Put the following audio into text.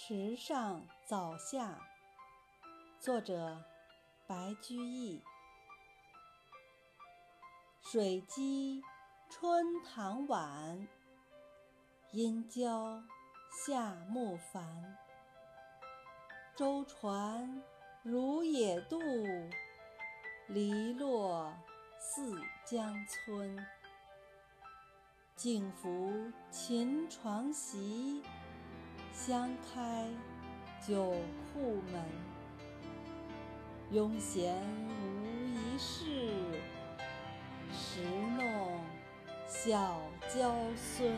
池上早夏，作者白居易。水鸡春塘晚，阴交夏木繁。舟船如野渡，篱落似江村。径伏琴床席，香开九户门。庸闲无一事，时弄小娇孙。